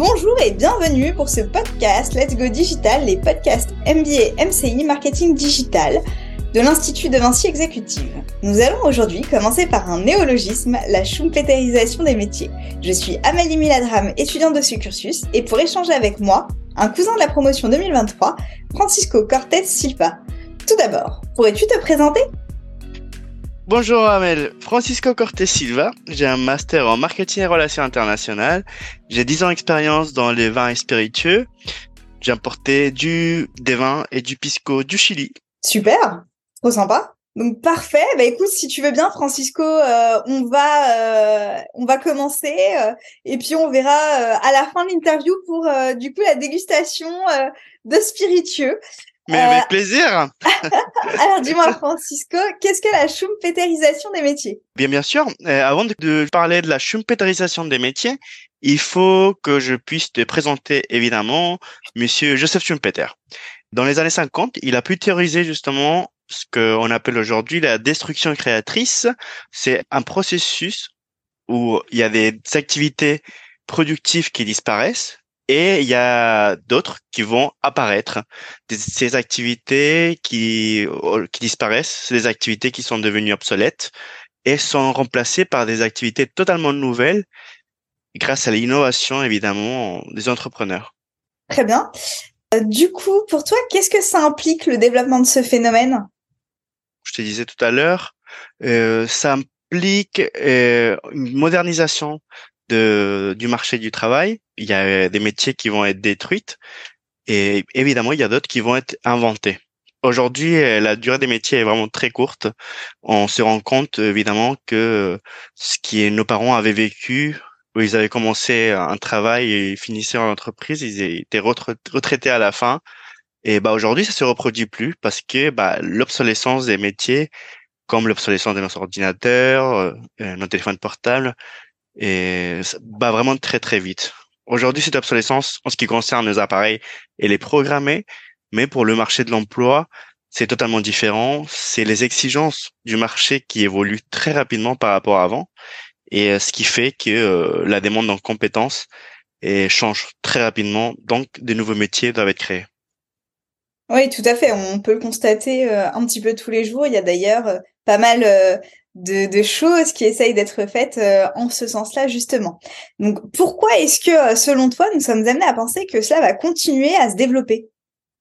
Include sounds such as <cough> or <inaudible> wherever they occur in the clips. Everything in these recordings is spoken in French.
Bonjour et bienvenue pour ce podcast Let's Go Digital, les podcasts MBA MCI Marketing Digital de l'Institut de Vinci Exécutive. Nous allons aujourd'hui commencer par un néologisme, la schumpeterisation des métiers. Je suis Amélie Miladram, étudiante de ce cursus, et pour échanger avec moi, un cousin de la promotion 2023, Francisco Cortés Silva. Tout d'abord, pourrais-tu te présenter? Bonjour Amel, Francisco Cortés Silva, j'ai un master en marketing et relations internationales, j'ai 10 ans d'expérience dans les vins et spiritueux, j'ai importé du, des vins et du pisco du Chili. Super, trop sympa. Donc parfait. Bah écoute, si tu veux bien, Francisco, euh, on va euh, on va commencer euh, et puis on verra à la fin de l'interview pour du coup la dégustation de spiritueux. Mais avec plaisir. <laughs> Alors dis-moi, Francisco, qu'est-ce que la schumpeterisation des métiers? Bien bien sûr. avant de, de, parler de la schumpeterisation des métiers, il faut que je puisse te présenter évidemment Monsieur Joseph Schumpeter. Dans les années 50, il a pu théoriser justement ce qu'on appelle aujourd'hui la destruction créatrice. C'est un processus où il y a des activités productives qui disparaissent et il y a d'autres qui vont apparaître. ces activités qui, qui disparaissent, c'est des activités qui sont devenues obsolètes et sont remplacées par des activités totalement nouvelles grâce à l'innovation, évidemment, des entrepreneurs. Très bien. Euh, du coup, pour toi, qu'est-ce que ça implique le développement de ce phénomène? Je te disais tout à l'heure, euh, ça implique euh, une modernisation de, du marché du travail. Il y a des métiers qui vont être détruits et évidemment, il y a d'autres qui vont être inventés. Aujourd'hui, euh, la durée des métiers est vraiment très courte. On se rend compte évidemment que ce qui nos parents avaient vécu, où ils avaient commencé un travail et finissaient en entreprise, ils étaient retraités à la fin et bah aujourd'hui, ça se reproduit plus parce que bah, l'obsolescence des métiers, comme l'obsolescence de nos ordinateurs, euh, euh, nos téléphones portables, et va vraiment très très vite. Aujourd'hui, cette obsolescence, en ce qui concerne nos appareils, elle est programmée, mais pour le marché de l'emploi, c'est totalement différent. C'est les exigences du marché qui évoluent très rapidement par rapport à avant, et euh, ce qui fait que la demande en compétences change très rapidement. Donc, des nouveaux métiers doivent être créés. Oui, tout à fait. On peut le constater euh, un petit peu tous les jours. Il y a d'ailleurs euh, pas mal euh, de, choses qui essayent d'être faites en ce sens-là, justement. Donc, pourquoi est-ce que, selon toi, nous sommes amenés à penser que cela va continuer à se développer?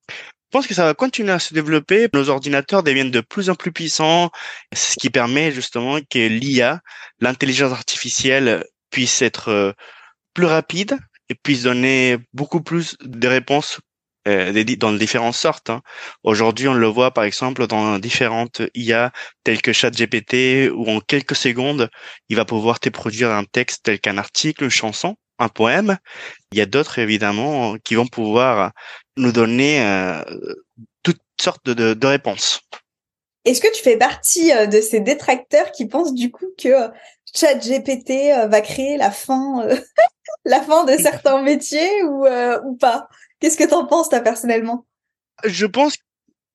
Je pense que ça va continuer à se développer. Nos ordinateurs deviennent de plus en plus puissants, ce qui permet justement que l'IA, l'intelligence artificielle, puisse être plus rapide et puisse donner beaucoup plus de réponses euh, dans différentes sortes. Hein. Aujourd'hui, on le voit par exemple dans différentes IA telles que ChatGPT où en quelques secondes, il va pouvoir te produire un texte tel qu'un article, une chanson, un poème. Il y a d'autres évidemment qui vont pouvoir nous donner euh, toutes sortes de, réponses. Est-ce que tu fais partie euh, de ces détracteurs qui pensent du coup que ChatGPT va créer la fin, <laughs> la fin de certains métiers ou pas? Qu'est-ce que tu en penses, toi, personnellement? Je pense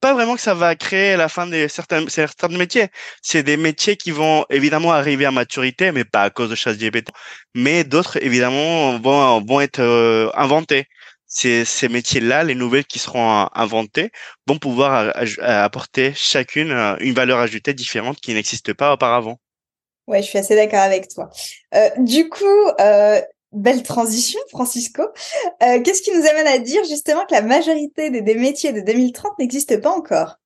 pas vraiment que ça va créer la fin de certains, certains métiers. C'est des métiers qui vont évidemment arriver à maturité, mais pas à cause de ChatGPT. Mais d'autres, évidemment, vont, vont être euh, inventés. Ces, ces métiers-là, les nouvelles qui seront inventées, vont pouvoir apporter chacune euh, une valeur ajoutée différente qui n'existe pas auparavant. Ouais, je suis assez d'accord avec toi. Euh, du coup, euh, belle transition, Francisco. Euh, Qu'est-ce qui nous amène à dire justement que la majorité des, métiers de 2030 n'existent pas encore?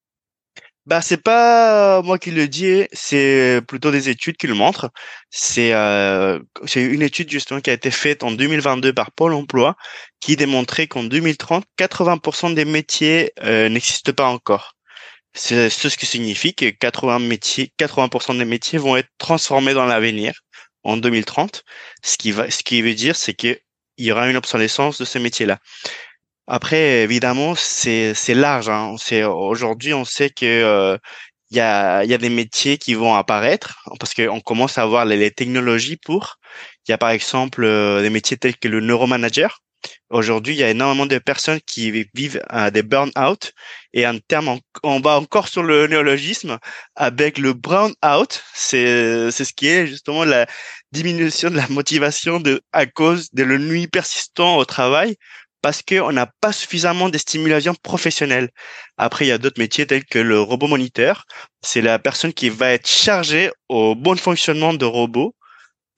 Bah, c'est pas moi qui le dis, c'est plutôt des études qui le montrent. C'est euh, une étude justement qui a été faite en 2022 par Pôle Emploi qui démontrait qu'en 2030, 80% des métiers euh, n'existent pas encore. C'est ce qui signifie que 80 métiers, 80% des métiers vont être transformés dans l'avenir en 2030. Ce qui va, ce qui veut dire, c'est qu'il y aura une obsolescence de ce métier-là. Après, évidemment, c'est large. Hein. Aujourd'hui, on sait que euh, il y a y a des métiers qui vont apparaître parce qu'on commence à avoir les, technologies pour. Il y a par exemple euh, des métiers tels que le neuromanager. Aujourd'hui, il y a énormément de personnes qui vivent euh, des burn-out et en terme, on, va encore sur le néologisme avec le brown-out. C'est ce qui est justement la diminution de la motivation de, à cause de l'ennui persistant au travail parce qu'on n'a pas suffisamment de stimulation professionnelle. Après, il y a d'autres métiers tels que le robot moniteur. C'est la personne qui va être chargée au bon fonctionnement de robots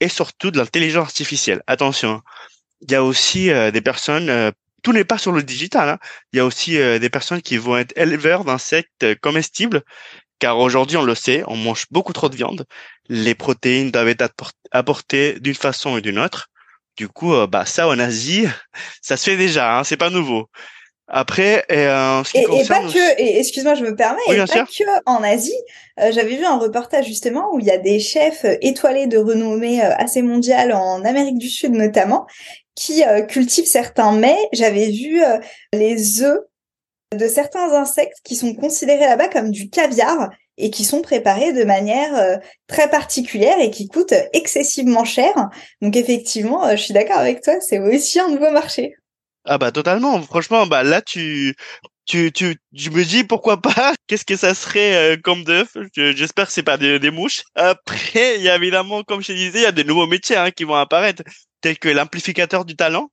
et surtout de l'intelligence artificielle. Attention, il y a aussi euh, des personnes, euh, tout n'est pas sur le digital, hein. il y a aussi euh, des personnes qui vont être éleveurs d'insectes comestibles, car aujourd'hui, on le sait, on mange beaucoup trop de viande. Les protéines doivent être apportées d'une façon et d'une autre. Du coup, euh, bah ça en Asie, <laughs> ça se fait déjà, hein, c'est pas nouveau. Après, euh, ce qui et, concerne... et, pas que, et excuse-moi, je me permets, et pas que en Asie. Euh, j'avais vu un reportage justement où il y a des chefs étoilés de renommée assez mondiale en Amérique du Sud notamment qui cultivent certains mets. J'avais vu les œufs de certains insectes qui sont considérés là-bas comme du caviar et qui sont préparés de manière euh, très particulière et qui coûtent excessivement cher. Donc effectivement, euh, je suis d'accord avec toi, c'est aussi un nouveau marché. Ah bah totalement, franchement, bah là tu tu tu je me dis pourquoi pas? <laughs> Qu'est-ce que ça serait euh, comme d'œuf? J'espère que c'est pas des, mouches. <laughs> Après, il y a évidemment, comme je disais, il y a des nouveaux métiers hein, qui vont apparaître, tels que l'amplificateur du talent.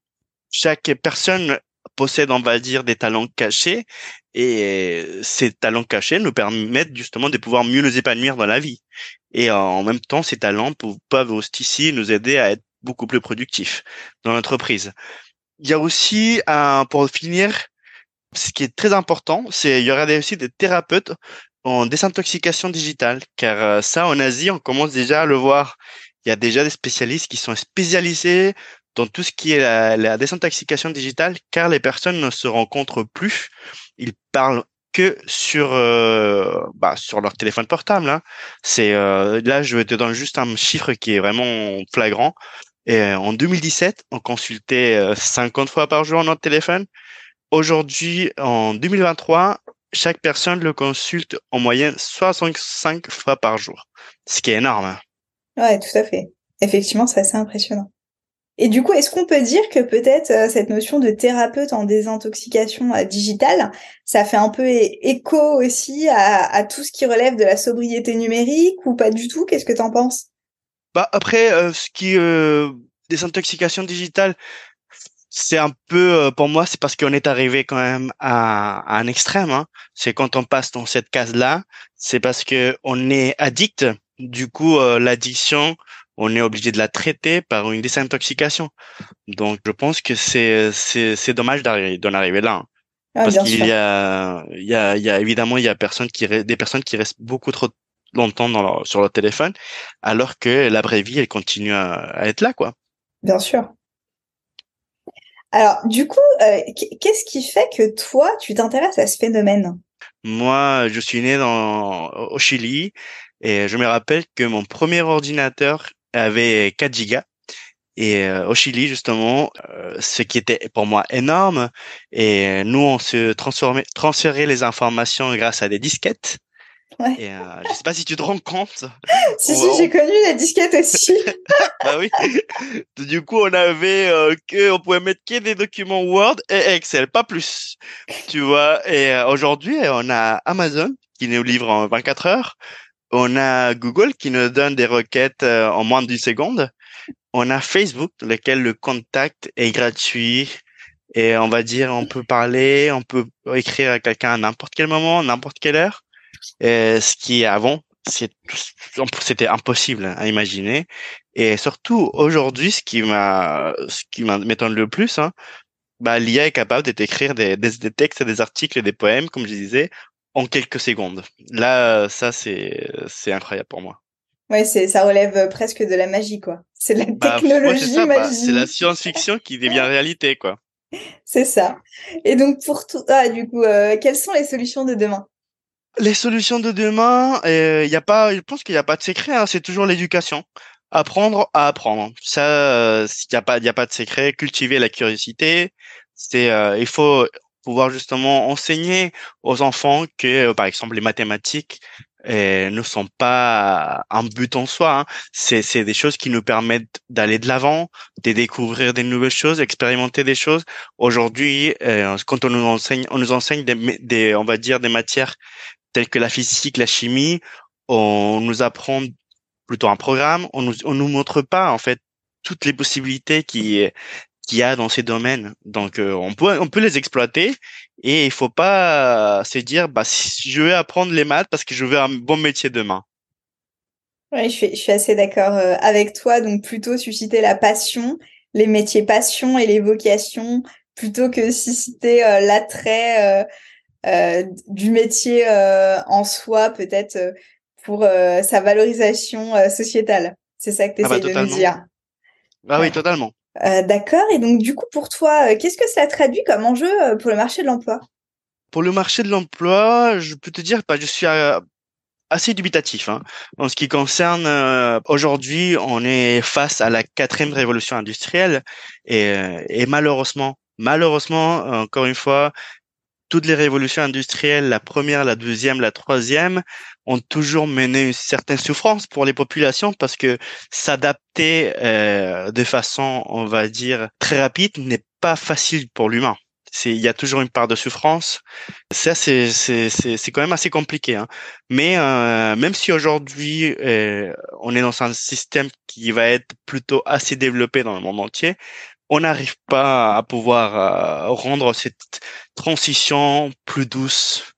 Chaque personne possède, on va dire, des talents cachés. Et ces talents cachés nous permettent justement de pouvoir mieux nous épanouir dans la vie. Et en même temps, ces talents peuvent aussi nous aider à être beaucoup plus productifs dans l'entreprise. Il y a aussi, pour finir, ce qui est très important, c'est il y aura aussi des thérapeutes en désintoxication digitale, car euh, ça, en Asie, on commence déjà à le voir. Il y a déjà des spécialistes qui sont spécialisés dans tout ce qui est la, la désintoxication digitale, car les personnes ne se rencontrent plus. Ils parlent que sur euh, bah, sur leur téléphone portable. Hein. C'est euh, là, je vais te donner juste un chiffre qui est vraiment flagrant. Et euh, en 2017, on consultait 50 fois par jour notre téléphone. Aujourd'hui, en 2023, chaque personne le consulte en moyenne 65 fois par jour, ce qui est énorme. Hein. Ouais, tout à fait. Effectivement, c'est assez impressionnant. Et du coup, est-ce qu'on peut dire que peut-être euh, cette notion de thérapeute en désintoxication euh, digitale, ça fait un peu écho aussi à, tout ce qui relève de la sobriété numérique ou pas du tout? Qu'est-ce que tu en penses? Bah après, euh, ce qui désintoxication digitale, c'est un peu pour moi, c'est parce qu'on est arrivé quand même à, un extrême. Hein. C'est quand on passe dans cette case-là, c'est parce que on est addict. Du coup, l'addiction on est obligé de la traiter par une désintoxication. Donc, je pense que c'est c'est dommage d'en arriver là. Hein. Ah, Parce qu'il y a il y a il y a évidemment il y a personnes qui des personnes qui restent beaucoup trop longtemps dans sur leur téléphone, alors que la vraie vie elle continue à, être là quoi. Bien sûr. Alors, du coup, euh, qu'est-ce qui fait que toi, tu t'intéresses à ce phénomène? Moi, je suis né dans, au Chili et je me rappelle que mon premier ordinateur avait 4 gigas. Et euh, au Chili, justement, euh, ce qui était pour moi énorme, et nous, on se transformait, transférait les informations grâce à des disquettes. Ouais. Et, euh, je sais pas si tu te rends compte. <laughs> si, si, j'ai connu les disquettes aussi. <laughs> bah oui. Du coup, on avait que, on pouvait mettre que des documents Word et Excel, pas plus. Tu vois. Et aujourd'hui, on a Amazon qui nous livre en 24 heures. On a Google qui nous donne des requêtes euh, en moins d'une seconde. On a Facebook, lequel le contact est gratuit. Et on va dire, on peut parler, on peut écrire à quelqu'un à n'importe quel moment, n'importe quelle heure. Ce qui avant, c'était impossible à imaginer. Et surtout aujourd'hui, ce qui m'a, ce qui m'étonne le plus, hein, bah, l'IA est capable d'écrire des, des, des, textes, des articles, des poèmes, comme je disais, en quelques secondes. Là, ça, c'est, c'est incroyable pour moi. Ouais, c'est, ça relève presque de la magie, quoi. C'est la bah, technologie bah, magie. c'est la science-fiction qui devient réalité, quoi. <laughs> C'est ça. Et donc, pour tout, ah, du coup, euh, quelles sont les solutions de demain? Les solutions de demain, il euh, y a pas, je pense qu'il n'y a pas de secret, hein, c'est toujours l'éducation. Apprendre à apprendre. Ça, il euh, n'y a pas, il a pas de secret. Cultiver la curiosité. C'est, il faut, pouvoir justement enseigner aux enfants que, euh, par exemple, les mathématiques euh, ne sont pas un but en soi. Hein. C'est, des choses qui nous permettent d'aller de l'avant, de découvrir des nouvelles choses, expérimenter des choses. Aujourd'hui, euh, quand on nous enseigne, on nous enseigne des, des, on va dire, des matières telles que la physique, la chimie, on nous apprend plutôt un programme. On nous, on nous montre pas en fait toutes les possibilités qui qu'il y a dans ces domaines. Donc euh, on peut on peut les exploiter et il faut pas se dire bah si je vais apprendre les maths parce que je veux un bon métier demain. Oui, je suis, je suis assez d'accord euh, avec toi. Donc plutôt susciter la passion, les métiers passion et les vocations, plutôt que susciter euh, l'attrait du métier en soi, peut-être pour sa valorisation sociétale. C'est ça que tu essayes ah bah, de nous dire. Ah oui, totalement. Euh, d'accord. Et donc, du coup, pour toi, euh, qu'est-ce que ça traduit comme enjeu euh, pour le marché de l'emploi? Pour le marché de l'emploi, je peux te dire, bah, je suis assez dubitatif. Hein. En ce qui concerne, aujourd'hui, on est face à la quatrième révolution industrielle et malheureusement, malheureusement, encore une fois, toutes les révolutions industrielles, la première, la deuxième, la troisième, ont toujours mené une certaine souffrance pour les populations parce que s'adapter euh, de façon, on va dire, très rapide n'est pas facile pour l'humain. C'est, il y a toujours une part de souffrance. Ça, c'est, c'est, c'est, c'est quand même assez compliqué. Hein. Mais euh, même si aujourd'hui euh, on est dans un système qui va être plutôt assez développé dans le monde entier, on n'arrive pas à pouvoir euh, rendre cette transition plus douce.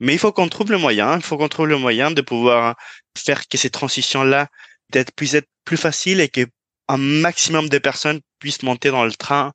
Mais il faut qu'on trouve le moyen, il faut qu'on trouve le moyen de pouvoir faire que ces transitions-là puissent être plus faciles et que un maximum de personnes puissent monter dans le train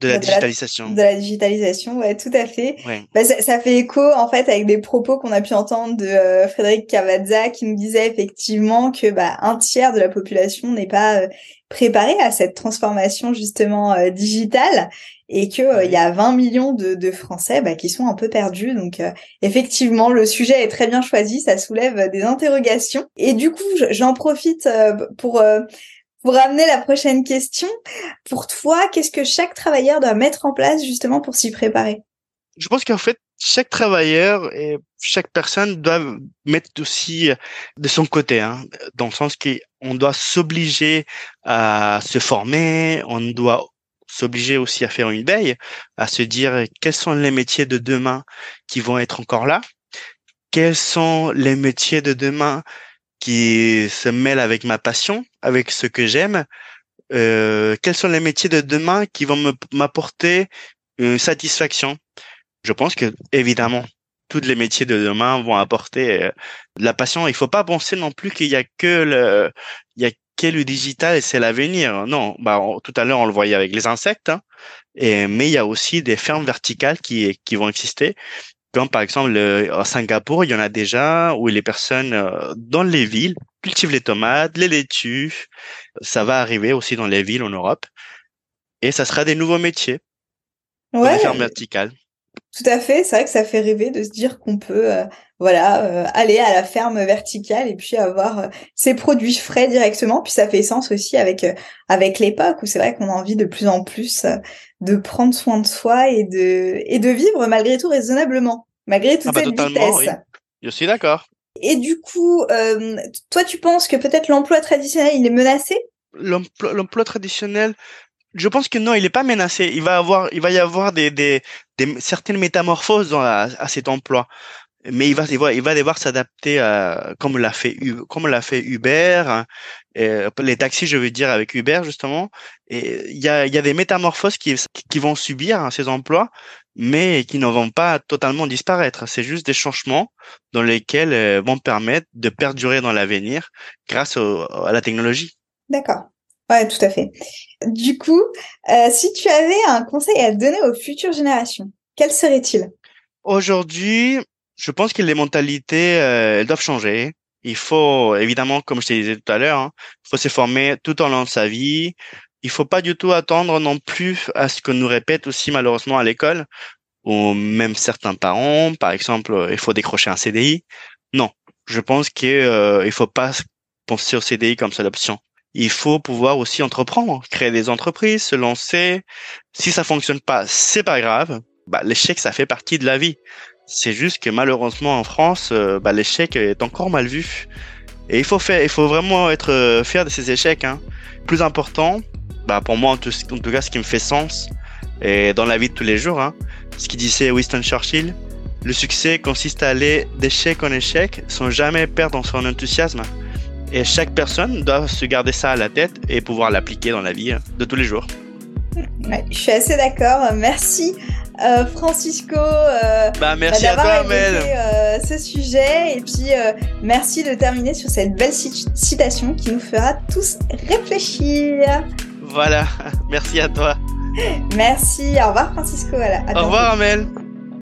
de la digitalisation. de la digitalisation, ouais, tout à fait. Bah, ça, fait écho en fait avec des propos qu'on a pu entendre de euh, Frédéric Cavazza qui nous disait effectivement que bah, un tiers de la population n'est pas euh, préparé à cette transformation justement euh, digitale et que il y a 20 millions de, Français bah, qui sont un peu perdus. Donc effectivement, le sujet est très bien choisi, ça soulève des interrogations. Et du coup, j'en profite pour pour ramener la prochaine question, pour toi, qu'est-ce que chaque travailleur doit mettre en place justement pour s'y préparer? Je pense qu'en fait, chaque travailleur et chaque personne doit mettre aussi de son côté, hein, dans le sens qu'on doit s'obliger à se former, on doit s'obliger aussi à faire une veille, à se dire quels sont les métiers de demain qui vont être encore là, quels sont les métiers de demain qui se mêle avec ma passion, avec ce que j'aime. Euh, quels sont les métiers de demain qui vont m'apporter une satisfaction Je pense que évidemment, tous les métiers de demain vont apporter euh, de la passion. Il faut pas penser non plus qu'il y a que le, il y a que le digital et c'est l'avenir. Non, bah tout à l'heure on le voyait avec les insectes, hein, et mais il y a aussi des fermes verticales qui qui vont exister comme par exemple à Singapour, il y en a déjà où les personnes euh, dans les villes cultivent les tomates, les laitues. Ça va arriver aussi dans les villes en Europe. Et ça sera des nouveaux métiers. Ouais. fermes verticales. Tout à fait. C'est vrai que ça fait rêver de se dire qu'on peut, euh, voilà, euh, aller à la ferme verticale et puis avoir ses produits frais directement. Puis ça fait sens aussi avec avec l'époque où c'est vrai qu'on a envie de plus en plus de prendre soin de soi et de, et de vivre malgré tout raisonnablement, malgré toute ah bah cette vitesse. Je suis d'accord. Et du coup, euh, toi, tu penses que peut-être l'emploi traditionnel, il est menacé? L'emploi traditionnel, je pense que non, il n'est pas menacé. Il va avoir, il va y avoir des, des, des certaines métamorphoses dans à cet emploi. Mais il va il va, il va devoir s'adapter comme l'a fait comme l'a fait Uber hein, et les taxis je veux dire avec Uber justement. Et il y a y a des métamorphoses qui qui vont subir hein, ces emplois mais qui ne vont pas totalement disparaître. C'est juste des changements dans lesquels euh, vont permettre de perdurer dans l'avenir grâce à la technologie. D'accord Ouais, tout à fait. Du coup, euh, si tu avais un conseil à donner aux futures générations, quel serait-il? Aujourd'hui, je pense que les mentalités, euh, elles doivent changer. Il faut, évidemment, comme je te disais tout à l'heure, hein, il faut se former tout au long de sa vie. Il faut pas du tout attendre non plus à ce qu'on nous répète aussi malheureusement à l'école ou même certains parents. Par exemple, il faut décrocher un CDI. Non, je pense qu'il euh, faut pas penser au CDI comme seule option. Il faut pouvoir aussi entreprendre, créer des entreprises, se lancer. Si ça fonctionne pas, c'est pas grave. Bah, l'échec, ça fait partie de la vie. C'est juste que malheureusement en France, euh, bah, l'échec est encore mal vu. Et il faut faire, il faut vraiment être euh, fier de ces échecs. Hein. Plus important, bah pour moi en tout, cas, ce qui me fait sens et dans la vie de tous les jours, hein, ce qui disait Winston Churchill, le succès consiste à aller d'échec en échec sans jamais perdre son enthousiasme. Et chaque personne doit se garder ça à la tête et pouvoir l'appliquer dans la vie hein, de tous les jours. je suis assez d'accord. Merci euh, Francisco euh, bah, merci à toi, euh, ce sujet et puis merci de terminer sur cette belle citation qui nous fera tous réfléchir. Voilà, <laughs> merci à toi. Merci, au revoir Francisco. au revoir Amel.